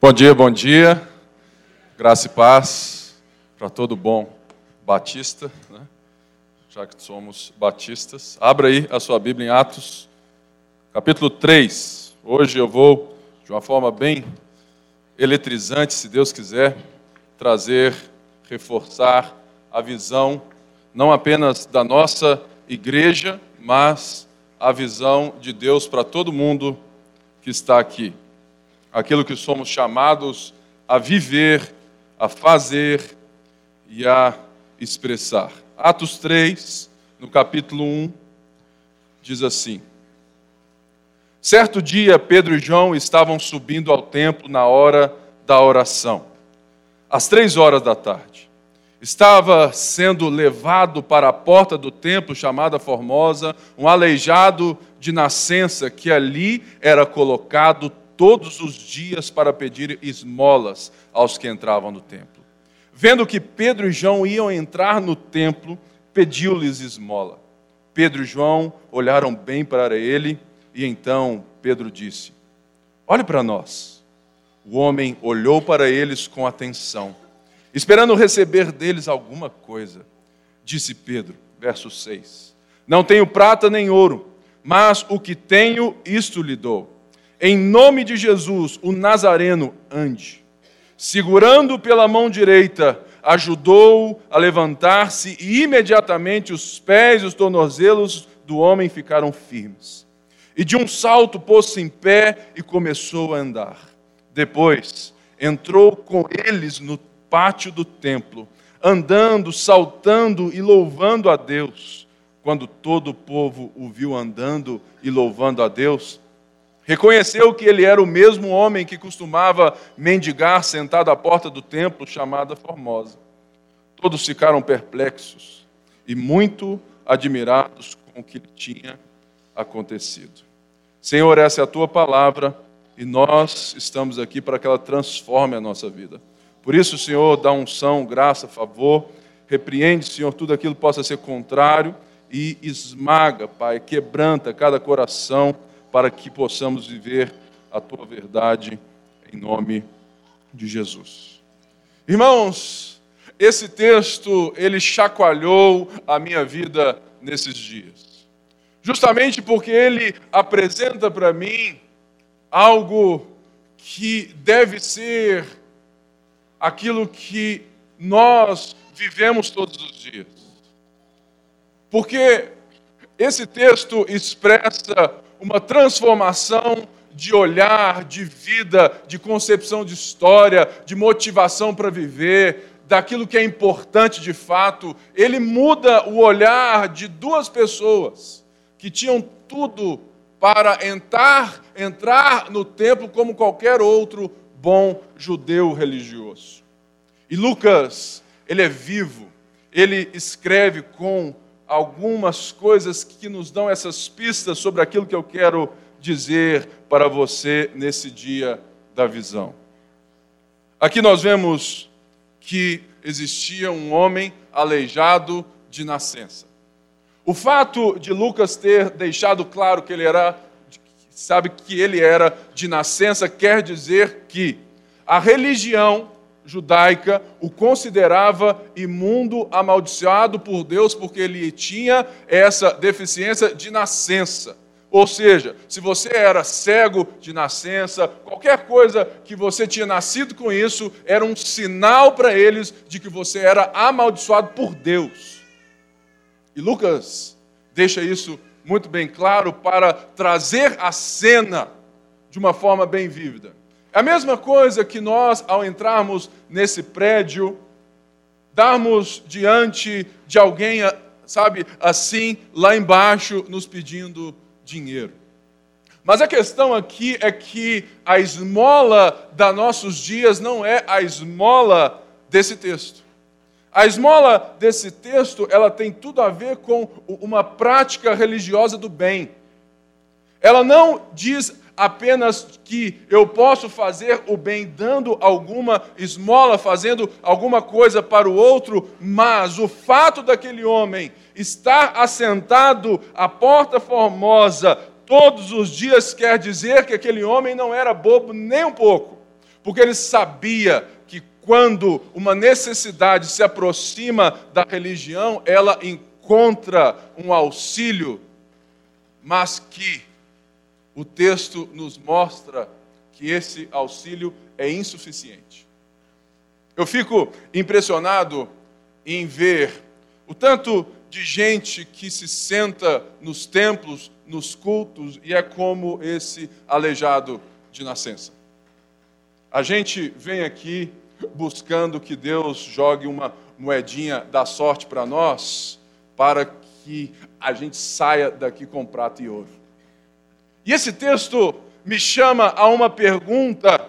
Bom dia, bom dia. Graça e paz para todo bom batista, né? já que somos batistas. Abra aí a sua Bíblia em Atos, capítulo 3. Hoje eu vou, de uma forma bem eletrizante, se Deus quiser, trazer, reforçar a visão, não apenas da nossa igreja, mas a visão de Deus para todo mundo que está aqui aquilo que somos chamados a viver, a fazer e a expressar. Atos 3, no capítulo 1, diz assim: Certo dia, Pedro e João estavam subindo ao templo na hora da oração, às três horas da tarde. Estava sendo levado para a porta do templo chamada Formosa, um aleijado de nascença que ali era colocado todos os dias para pedir esmolas aos que entravam no templo. Vendo que Pedro e João iam entrar no templo, pediu-lhes esmola. Pedro e João olharam bem para ele e então Pedro disse: Olhe para nós. O homem olhou para eles com atenção, esperando receber deles alguma coisa. Disse Pedro, verso 6: Não tenho prata nem ouro, mas o que tenho, isto lhe dou em nome de Jesus, o Nazareno ande. Segurando pela mão direita, ajudou a levantar-se e imediatamente os pés e os tornozelos do homem ficaram firmes. E de um salto pôs-se em pé e começou a andar. Depois entrou com eles no pátio do templo, andando, saltando e louvando a Deus. Quando todo o povo o viu andando e louvando a Deus, Reconheceu que ele era o mesmo homem que costumava mendigar sentado à porta do templo chamada Formosa. Todos ficaram perplexos e muito admirados com o que tinha acontecido. Senhor, essa é a tua palavra e nós estamos aqui para que ela transforme a nossa vida. Por isso, Senhor, dá unção, graça, favor. Repreende, Senhor, tudo aquilo que possa ser contrário e esmaga, Pai, quebranta cada coração para que possamos viver a tua verdade em nome de Jesus. Irmãos, esse texto ele chacoalhou a minha vida nesses dias. Justamente porque ele apresenta para mim algo que deve ser aquilo que nós vivemos todos os dias. Porque esse texto expressa uma transformação de olhar, de vida, de concepção de história, de motivação para viver, daquilo que é importante de fato. Ele muda o olhar de duas pessoas que tinham tudo para entrar, entrar no templo como qualquer outro bom judeu religioso. E Lucas, ele é vivo, ele escreve com algumas coisas que nos dão essas pistas sobre aquilo que eu quero dizer para você nesse dia da visão. Aqui nós vemos que existia um homem aleijado de nascença. O fato de Lucas ter deixado claro que ele era, sabe que ele era de nascença, quer dizer que a religião judaica o considerava imundo, amaldiçoado por Deus, porque ele tinha essa deficiência de nascença. Ou seja, se você era cego de nascença, qualquer coisa que você tinha nascido com isso, era um sinal para eles de que você era amaldiçoado por Deus. E Lucas deixa isso muito bem claro para trazer a cena de uma forma bem vívida. É a mesma coisa que nós, ao entrarmos nesse prédio, darmos diante de alguém, sabe, assim, lá embaixo, nos pedindo dinheiro. Mas a questão aqui é que a esmola da nossos dias não é a esmola desse texto. A esmola desse texto, ela tem tudo a ver com uma prática religiosa do bem. Ela não diz apenas que eu posso fazer o bem dando alguma esmola, fazendo alguma coisa para o outro, mas o fato daquele homem estar assentado à porta formosa todos os dias quer dizer que aquele homem não era bobo nem um pouco. porque ele sabia que quando uma necessidade se aproxima da religião, ela encontra um auxílio, mas que o texto nos mostra que esse auxílio é insuficiente. Eu fico impressionado em ver o tanto de gente que se senta nos templos, nos cultos, e é como esse aleijado de nascença. A gente vem aqui buscando que Deus jogue uma moedinha da sorte para nós, para que a gente saia daqui com prata e ouro. E esse texto me chama a uma pergunta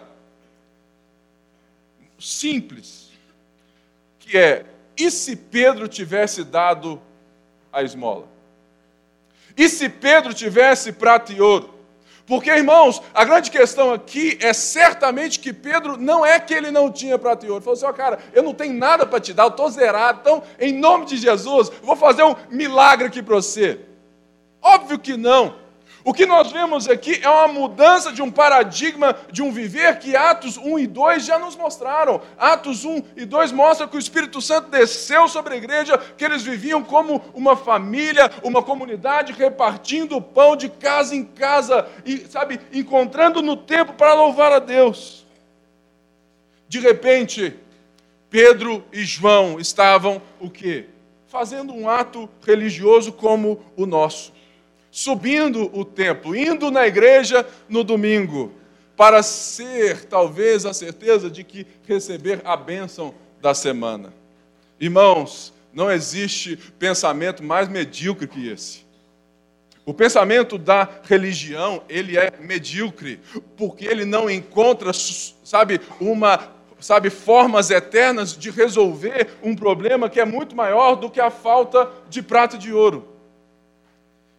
simples, que é: e se Pedro tivesse dado a esmola? E se Pedro tivesse prata e ouro? Porque, irmãos, a grande questão aqui é certamente que Pedro não é que ele não tinha prata e ouro. Ele falou assim: ó, oh, cara, eu não tenho nada para te dar, eu estou zerado. Então, em nome de Jesus, eu vou fazer um milagre aqui para você. Óbvio que não. O que nós vemos aqui é uma mudança de um paradigma de um viver que Atos 1 e 2 já nos mostraram. Atos 1 e 2 mostra que o Espírito Santo desceu sobre a igreja, que eles viviam como uma família, uma comunidade, repartindo o pão de casa em casa e, sabe, encontrando no tempo para louvar a Deus. De repente, Pedro e João estavam o quê? Fazendo um ato religioso como o nosso subindo o templo, indo na igreja no domingo, para ser talvez a certeza de que receber a bênção da semana. Irmãos, não existe pensamento mais medíocre que esse. O pensamento da religião, ele é medíocre, porque ele não encontra, sabe, uma, sabe, formas eternas de resolver um problema que é muito maior do que a falta de prata de ouro.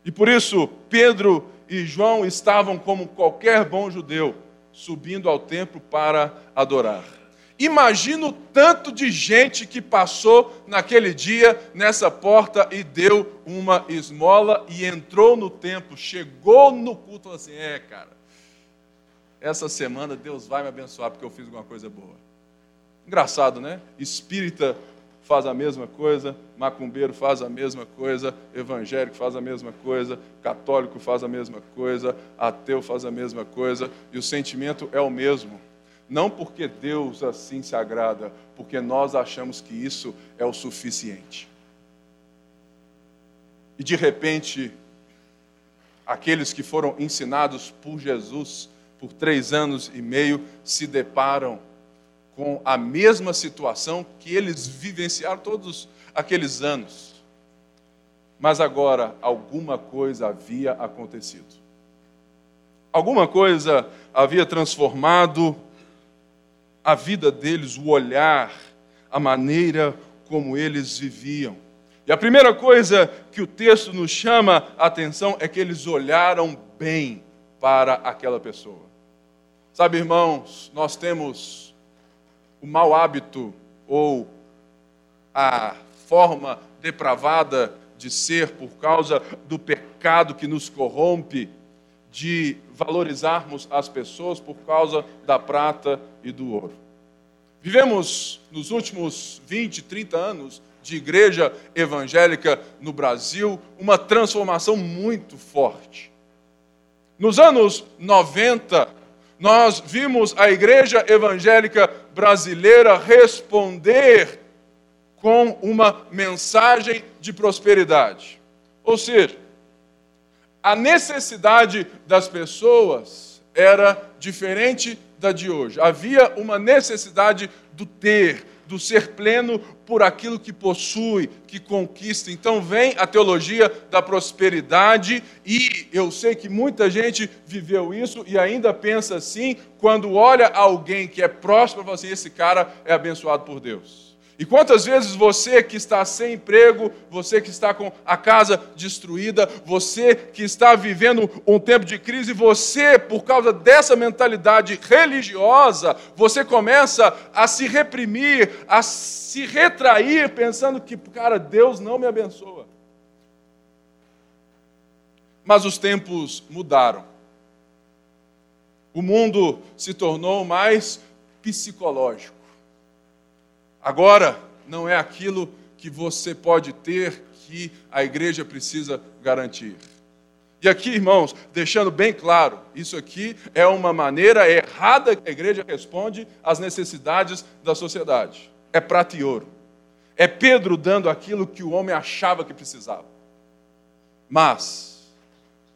E por isso, Pedro e João estavam como qualquer bom judeu, subindo ao templo para adorar. Imagina o tanto de gente que passou naquele dia nessa porta e deu uma esmola e entrou no templo, chegou no culto e falou assim: É, cara, essa semana Deus vai me abençoar porque eu fiz alguma coisa boa. Engraçado, né? Espírita faz a mesma coisa, macumbeiro faz a mesma coisa, evangélico faz a mesma coisa, católico faz a mesma coisa, ateu faz a mesma coisa, e o sentimento é o mesmo. Não porque Deus assim se agrada, porque nós achamos que isso é o suficiente. E de repente, aqueles que foram ensinados por Jesus por três anos e meio se deparam com a mesma situação que eles vivenciaram todos aqueles anos. Mas agora alguma coisa havia acontecido. Alguma coisa havia transformado a vida deles, o olhar, a maneira como eles viviam. E a primeira coisa que o texto nos chama a atenção é que eles olharam bem para aquela pessoa. Sabe, irmãos, nós temos o mau hábito ou a forma depravada de ser por causa do pecado que nos corrompe, de valorizarmos as pessoas por causa da prata e do ouro. Vivemos nos últimos 20, 30 anos de igreja evangélica no Brasil uma transformação muito forte. Nos anos 90, nós vimos a igreja evangélica brasileira responder com uma mensagem de prosperidade. Ou seja, a necessidade das pessoas era diferente da de hoje. Havia uma necessidade do ter, do ser pleno por aquilo que possui, que conquista. Então vem a teologia da prosperidade e eu sei que muita gente viveu isso e ainda pensa assim quando olha alguém que é próspero, fala assim, esse cara é abençoado por Deus. E quantas vezes você que está sem emprego, você que está com a casa destruída, você que está vivendo um tempo de crise, você, por causa dessa mentalidade religiosa, você começa a se reprimir, a se retrair, pensando que, cara, Deus não me abençoa. Mas os tempos mudaram. O mundo se tornou mais psicológico. Agora, não é aquilo que você pode ter que a igreja precisa garantir. E aqui, irmãos, deixando bem claro, isso aqui é uma maneira errada que a igreja responde às necessidades da sociedade. É prata e ouro. É Pedro dando aquilo que o homem achava que precisava. Mas,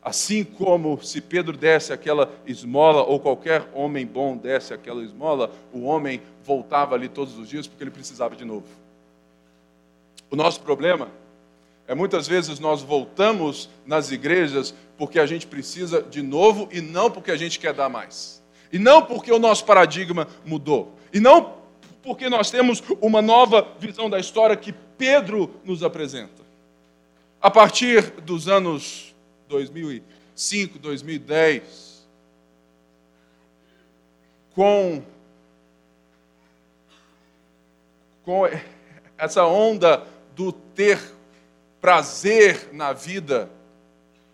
assim como se Pedro desse aquela esmola, ou qualquer homem bom desse aquela esmola, o homem voltava ali todos os dias porque ele precisava de novo. O nosso problema é muitas vezes nós voltamos nas igrejas porque a gente precisa de novo e não porque a gente quer dar mais. E não porque o nosso paradigma mudou. E não porque nós temos uma nova visão da história que Pedro nos apresenta. A partir dos anos 2005, 2010, com, com essa onda do ter prazer na vida,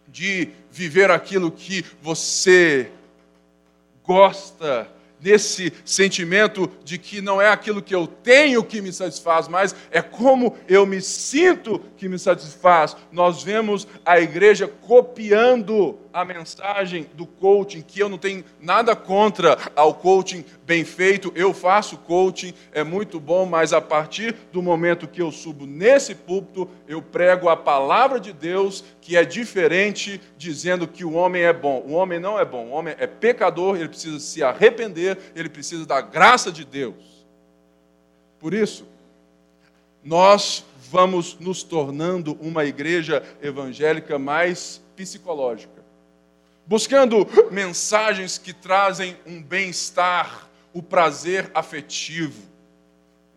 de viver aquilo que você gosta, nesse sentimento de que não é aquilo que eu tenho que me satisfaz, mas é como eu me sinto que me satisfaz. Nós vemos a igreja copiando a mensagem do coaching, que eu não tenho nada contra ao coaching bem feito, eu faço coaching, é muito bom, mas a partir do momento que eu subo nesse púlpito, eu prego a palavra de Deus, que é diferente, dizendo que o homem é bom. O homem não é bom, o homem é pecador, ele precisa se arrepender, ele precisa da graça de Deus. Por isso, nós vamos nos tornando uma igreja evangélica mais psicológica buscando mensagens que trazem um bem-estar, o prazer afetivo,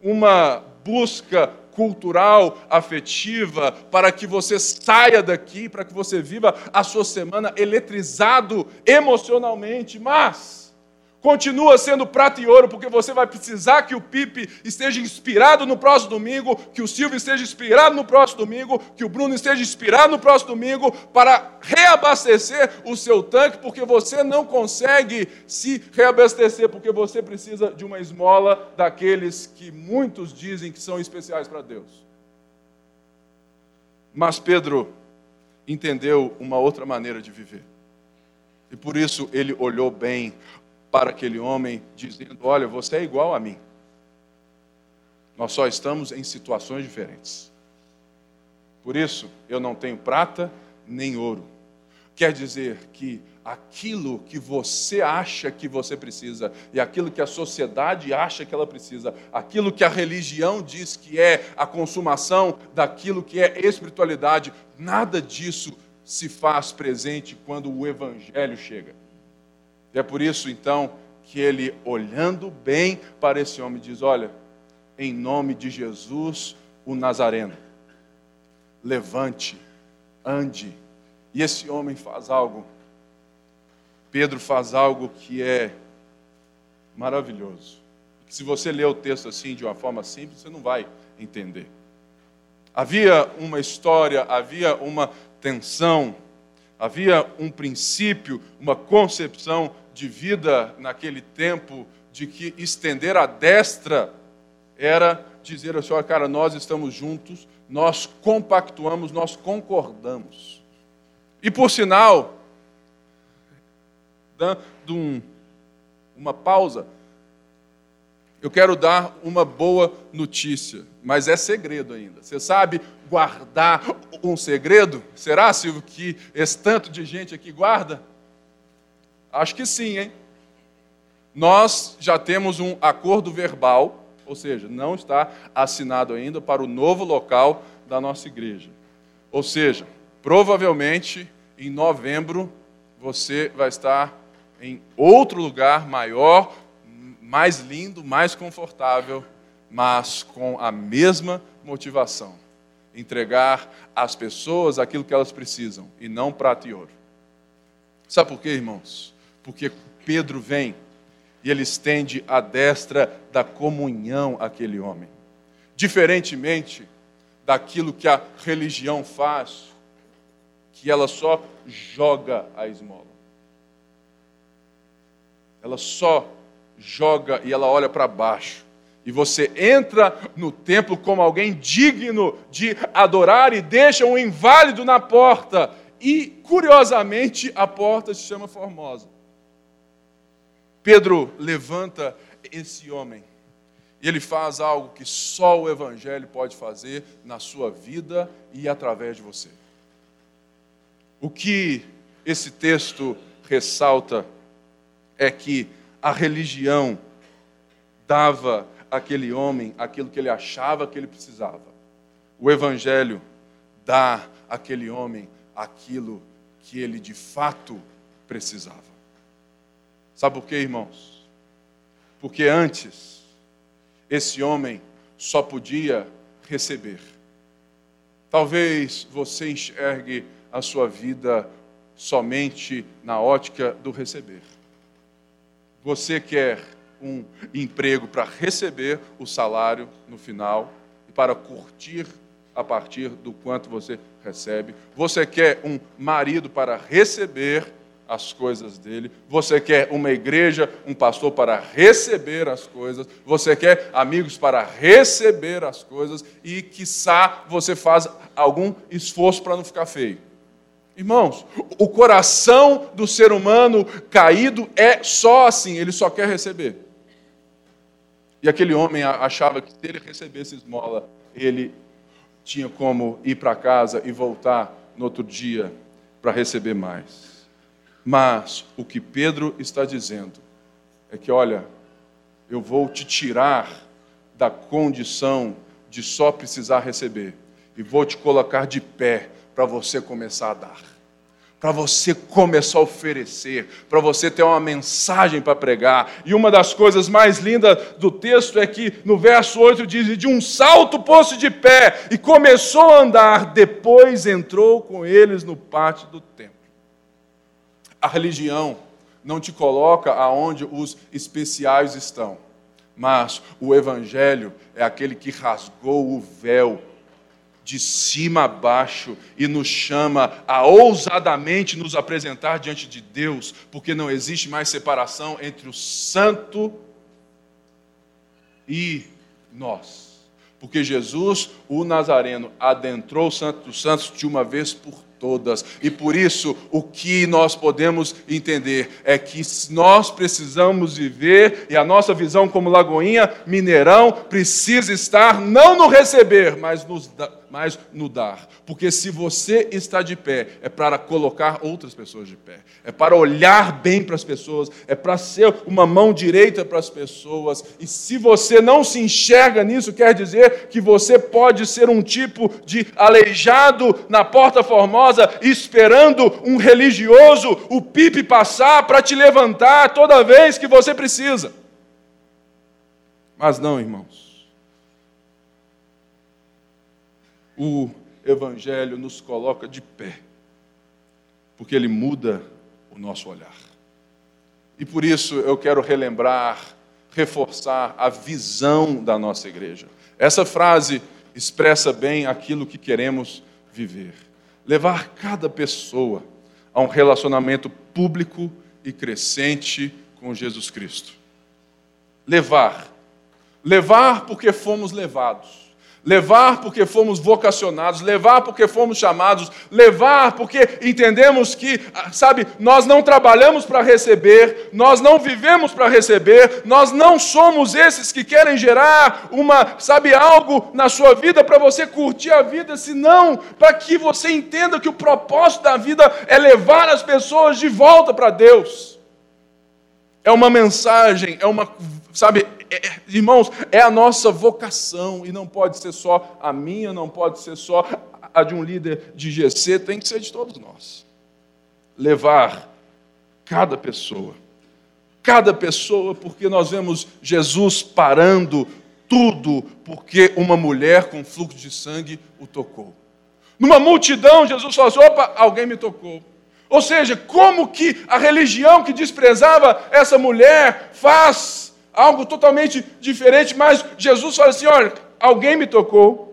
uma busca cultural, afetiva, para que você saia daqui, para que você viva a sua semana eletrizado emocionalmente, mas Continua sendo prata e ouro, porque você vai precisar que o Pipe esteja inspirado no próximo domingo, que o Silvio esteja inspirado no próximo domingo, que o Bruno esteja inspirado no próximo domingo, para reabastecer o seu tanque, porque você não consegue se reabastecer, porque você precisa de uma esmola daqueles que muitos dizem que são especiais para Deus. Mas Pedro entendeu uma outra maneira de viver. E por isso ele olhou bem para aquele homem, dizendo: Olha, você é igual a mim. Nós só estamos em situações diferentes. Por isso, eu não tenho prata nem ouro. Quer dizer que aquilo que você acha que você precisa e aquilo que a sociedade acha que ela precisa, aquilo que a religião diz que é a consumação daquilo que é espiritualidade, nada disso se faz presente quando o evangelho chega. E é por isso, então, que ele, olhando bem para esse homem, diz: Olha, em nome de Jesus, o Nazareno, levante, ande. E esse homem faz algo, Pedro faz algo que é maravilhoso. Se você ler o texto assim, de uma forma simples, você não vai entender. Havia uma história, havia uma tensão, havia um princípio, uma concepção de vida naquele tempo de que estender a destra era dizer ao Senhor, cara, nós estamos juntos, nós compactuamos, nós concordamos. E por sinal, dando um, uma pausa, eu quero dar uma boa notícia, mas é segredo ainda. Você sabe guardar um segredo? Será, Silvio, que esse tanto de gente aqui guarda? Acho que sim, hein? Nós já temos um acordo verbal, ou seja, não está assinado ainda para o novo local da nossa igreja. Ou seja, provavelmente em novembro você vai estar em outro lugar maior, mais lindo, mais confortável, mas com a mesma motivação: entregar às pessoas aquilo que elas precisam e não prata e ouro. Sabe por quê, irmãos? Porque Pedro vem e ele estende a destra da comunhão àquele homem. Diferentemente daquilo que a religião faz, que ela só joga a esmola. Ela só joga e ela olha para baixo. E você entra no templo como alguém digno de adorar e deixa um inválido na porta. E, curiosamente, a porta se chama Formosa. Pedro levanta esse homem e ele faz algo que só o Evangelho pode fazer na sua vida e através de você. O que esse texto ressalta é que a religião dava àquele homem aquilo que ele achava que ele precisava. O Evangelho dá àquele homem aquilo que ele de fato precisava. Sabe por quê, irmãos? Porque antes, esse homem só podia receber. Talvez você enxergue a sua vida somente na ótica do receber. Você quer um emprego para receber o salário no final e para curtir a partir do quanto você recebe. Você quer um marido para receber as coisas dele. Você quer uma igreja, um pastor para receber as coisas. Você quer amigos para receber as coisas. E, quiçá, você faz algum esforço para não ficar feio. Irmãos, o coração do ser humano caído é só assim, ele só quer receber. E aquele homem achava que se ele recebesse esmola, ele tinha como ir para casa e voltar no outro dia para receber mais. Mas o que Pedro está dizendo é que, olha, eu vou te tirar da condição de só precisar receber e vou te colocar de pé para você começar a dar para você começar a oferecer, para você ter uma mensagem para pregar. E uma das coisas mais lindas do texto é que no verso 8 diz: e de um salto pôs-se de pé e começou a andar, depois entrou com eles no pátio do templo. A religião não te coloca aonde os especiais estão, mas o evangelho é aquele que rasgou o véu de cima a baixo e nos chama a ousadamente nos apresentar diante de Deus, porque não existe mais separação entre o santo e nós. Porque Jesus, o Nazareno, adentrou o Santo dos Santos de uma vez por todas. E por isso, o que nós podemos entender é que nós precisamos viver, e a nossa visão como Lagoinha Mineirão precisa estar não no receber, mas nos mas no dar. Porque se você está de pé, é para colocar outras pessoas de pé, é para olhar bem para as pessoas, é para ser uma mão direita para as pessoas. E se você não se enxerga nisso, quer dizer que você pode ser um tipo de aleijado na porta formosa, esperando um religioso, o pipe passar para te levantar toda vez que você precisa. Mas não, irmãos. o Evangelho nos coloca de pé, porque ele muda o nosso olhar. E por isso eu quero relembrar, reforçar a visão da nossa igreja. Essa frase expressa bem aquilo que queremos viver. Levar cada pessoa a um relacionamento público e crescente com Jesus Cristo. Levar. Levar porque fomos levados levar porque fomos vocacionados, levar porque fomos chamados, levar porque entendemos que, sabe, nós não trabalhamos para receber, nós não vivemos para receber, nós não somos esses que querem gerar uma, sabe, algo na sua vida para você curtir a vida, senão para que você entenda que o propósito da vida é levar as pessoas de volta para Deus. É uma mensagem, é uma, sabe, é, é, irmãos, é a nossa vocação e não pode ser só a minha, não pode ser só a de um líder de GC, tem que ser de todos nós. Levar cada pessoa, cada pessoa, porque nós vemos Jesus parando tudo, porque uma mulher com fluxo de sangue o tocou. Numa multidão, Jesus falou assim: opa, alguém me tocou. Ou seja, como que a religião que desprezava essa mulher faz algo totalmente diferente, mas Jesus fala assim: olha, alguém me tocou.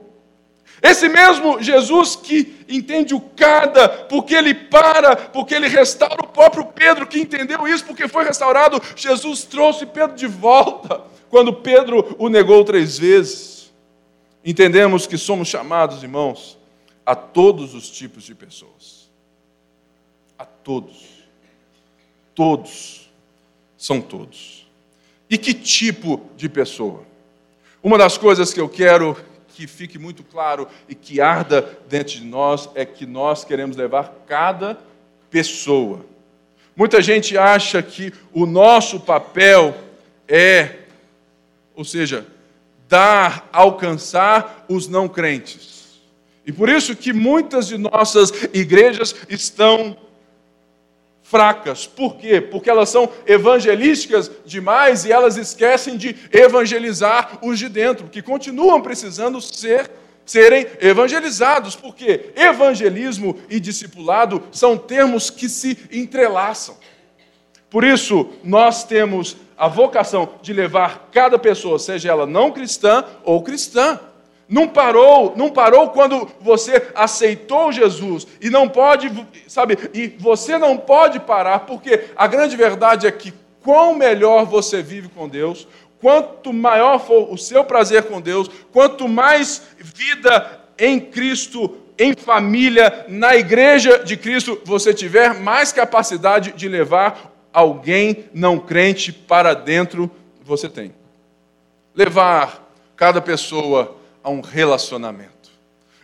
Esse mesmo Jesus que entende o cada, porque ele para, porque ele restaura o próprio Pedro, que entendeu isso, porque foi restaurado, Jesus trouxe Pedro de volta, quando Pedro o negou três vezes. Entendemos que somos chamados, irmãos, a todos os tipos de pessoas. A todos. Todos. São todos. E que tipo de pessoa? Uma das coisas que eu quero que fique muito claro e que arda dentro de nós é que nós queremos levar cada pessoa. Muita gente acha que o nosso papel é, ou seja, dar, alcançar os não crentes. E por isso que muitas de nossas igrejas estão fracas. Por quê? Porque elas são evangelísticas demais e elas esquecem de evangelizar os de dentro, que continuam precisando ser serem evangelizados, porque evangelismo e discipulado são termos que se entrelaçam. Por isso, nós temos a vocação de levar cada pessoa, seja ela não cristã ou cristã, não parou, não parou quando você aceitou Jesus e não pode, sabe, e você não pode parar, porque a grande verdade é que quão melhor você vive com Deus, quanto maior for o seu prazer com Deus, quanto mais vida em Cristo, em família, na igreja de Cristo você tiver, mais capacidade de levar alguém não crente para dentro você tem. Levar cada pessoa a um relacionamento.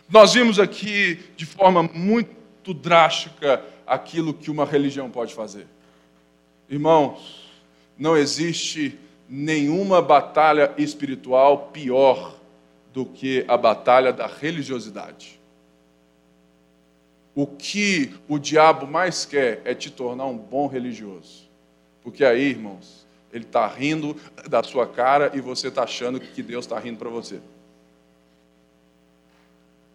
Nós vimos aqui de forma muito drástica aquilo que uma religião pode fazer. Irmãos, não existe nenhuma batalha espiritual pior do que a batalha da religiosidade. O que o diabo mais quer é te tornar um bom religioso. Porque aí, irmãos, ele está rindo da sua cara e você está achando que Deus está rindo para você.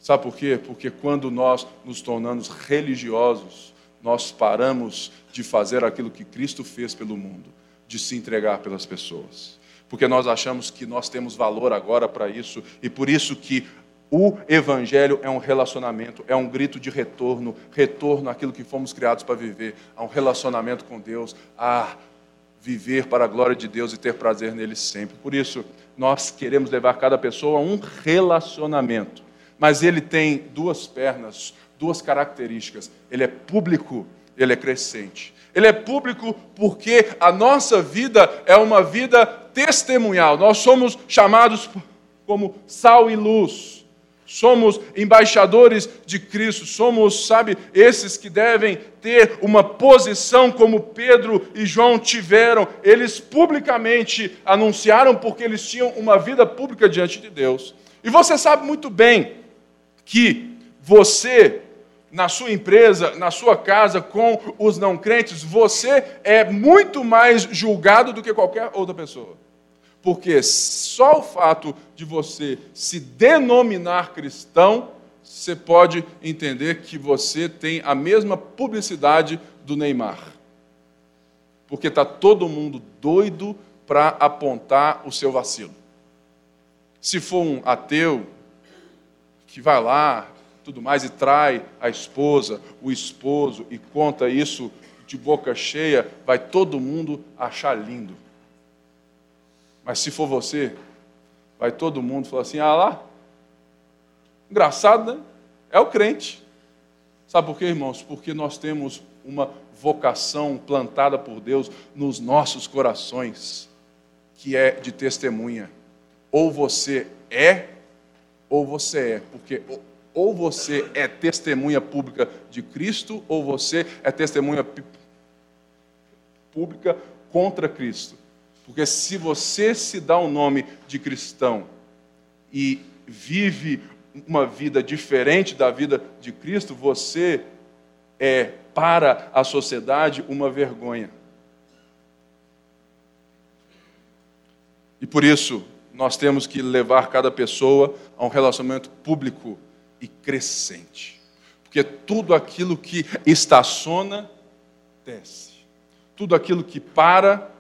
Sabe por quê? Porque quando nós nos tornamos religiosos, nós paramos de fazer aquilo que Cristo fez pelo mundo, de se entregar pelas pessoas. Porque nós achamos que nós temos valor agora para isso, e por isso que o Evangelho é um relacionamento, é um grito de retorno, retorno àquilo que fomos criados para viver, a um relacionamento com Deus, a viver para a glória de Deus e ter prazer nele sempre. Por isso, nós queremos levar cada pessoa a um relacionamento mas ele tem duas pernas, duas características. Ele é público, ele é crescente. Ele é público porque a nossa vida é uma vida testemunhal. Nós somos chamados como sal e luz. Somos embaixadores de Cristo, somos, sabe, esses que devem ter uma posição como Pedro e João tiveram. Eles publicamente anunciaram porque eles tinham uma vida pública diante de Deus. E você sabe muito bem que você, na sua empresa, na sua casa, com os não crentes, você é muito mais julgado do que qualquer outra pessoa. Porque só o fato de você se denominar cristão, você pode entender que você tem a mesma publicidade do Neymar. Porque está todo mundo doido para apontar o seu vacilo. Se for um ateu, que vai lá, tudo mais, e trai a esposa, o esposo, e conta isso de boca cheia, vai todo mundo achar lindo. Mas se for você, vai todo mundo falar assim: ah lá, engraçado, né? É o crente. Sabe por quê, irmãos? Porque nós temos uma vocação plantada por Deus nos nossos corações, que é de testemunha. Ou você é ou você é, porque ou você é testemunha pública de Cristo, ou você é testemunha pública contra Cristo. Porque se você se dá o um nome de cristão e vive uma vida diferente da vida de Cristo, você é para a sociedade uma vergonha. E por isso, nós temos que levar cada pessoa a um relacionamento público e crescente. Porque tudo aquilo que estaciona, desce. Tudo aquilo que para,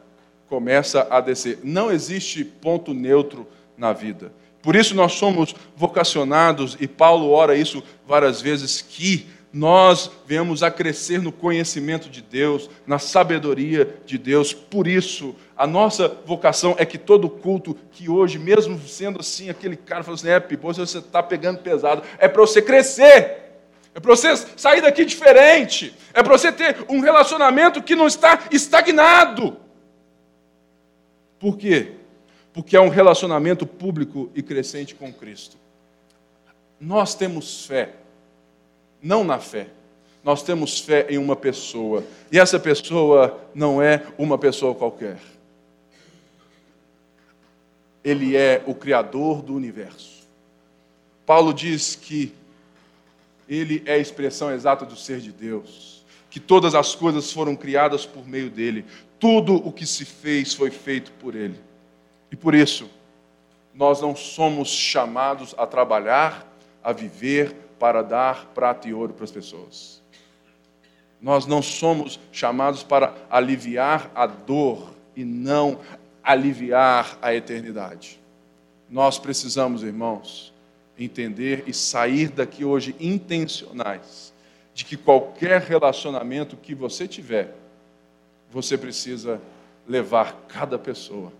começa a descer. Não existe ponto neutro na vida. Por isso nós somos vocacionados, e Paulo ora isso várias vezes, que nós venhamos a crescer no conhecimento de Deus, na sabedoria de Deus. Por isso, a nossa vocação é que todo culto, que hoje, mesmo sendo assim, aquele cara falou assim: é, Pipo, você está pegando pesado, é para você crescer. É para você sair daqui diferente. É para você ter um relacionamento que não está estagnado. Por quê? Porque é um relacionamento público e crescente com Cristo. Nós temos fé não na fé. Nós temos fé em uma pessoa, e essa pessoa não é uma pessoa qualquer. Ele é o Criador do universo. Paulo diz que ele é a expressão exata do ser de Deus, que todas as coisas foram criadas por meio dele, tudo o que se fez foi feito por ele. E por isso, nós não somos chamados a trabalhar, a viver, para dar prata e ouro para as pessoas. Nós não somos chamados para aliviar a dor e não aliviar a eternidade. Nós precisamos, irmãos, entender e sair daqui hoje intencionais de que qualquer relacionamento que você tiver, você precisa levar cada pessoa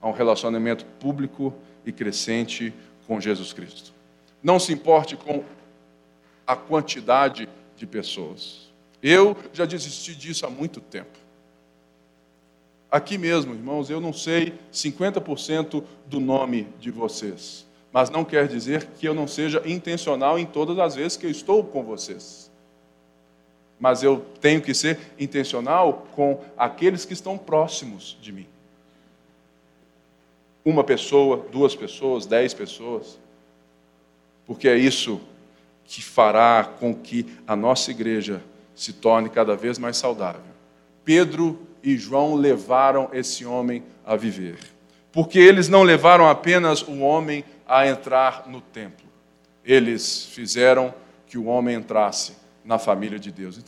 a um relacionamento público e crescente com Jesus Cristo. Não se importe com a quantidade de pessoas. Eu já desisti disso há muito tempo. Aqui mesmo, irmãos, eu não sei 50% do nome de vocês, mas não quer dizer que eu não seja intencional em todas as vezes que eu estou com vocês. Mas eu tenho que ser intencional com aqueles que estão próximos de mim. Uma pessoa, duas pessoas, dez pessoas. Porque é isso que fará com que a nossa igreja se torne cada vez mais saudável. Pedro e João levaram esse homem a viver. Porque eles não levaram apenas o homem a entrar no templo, eles fizeram que o homem entrasse na família de Deus.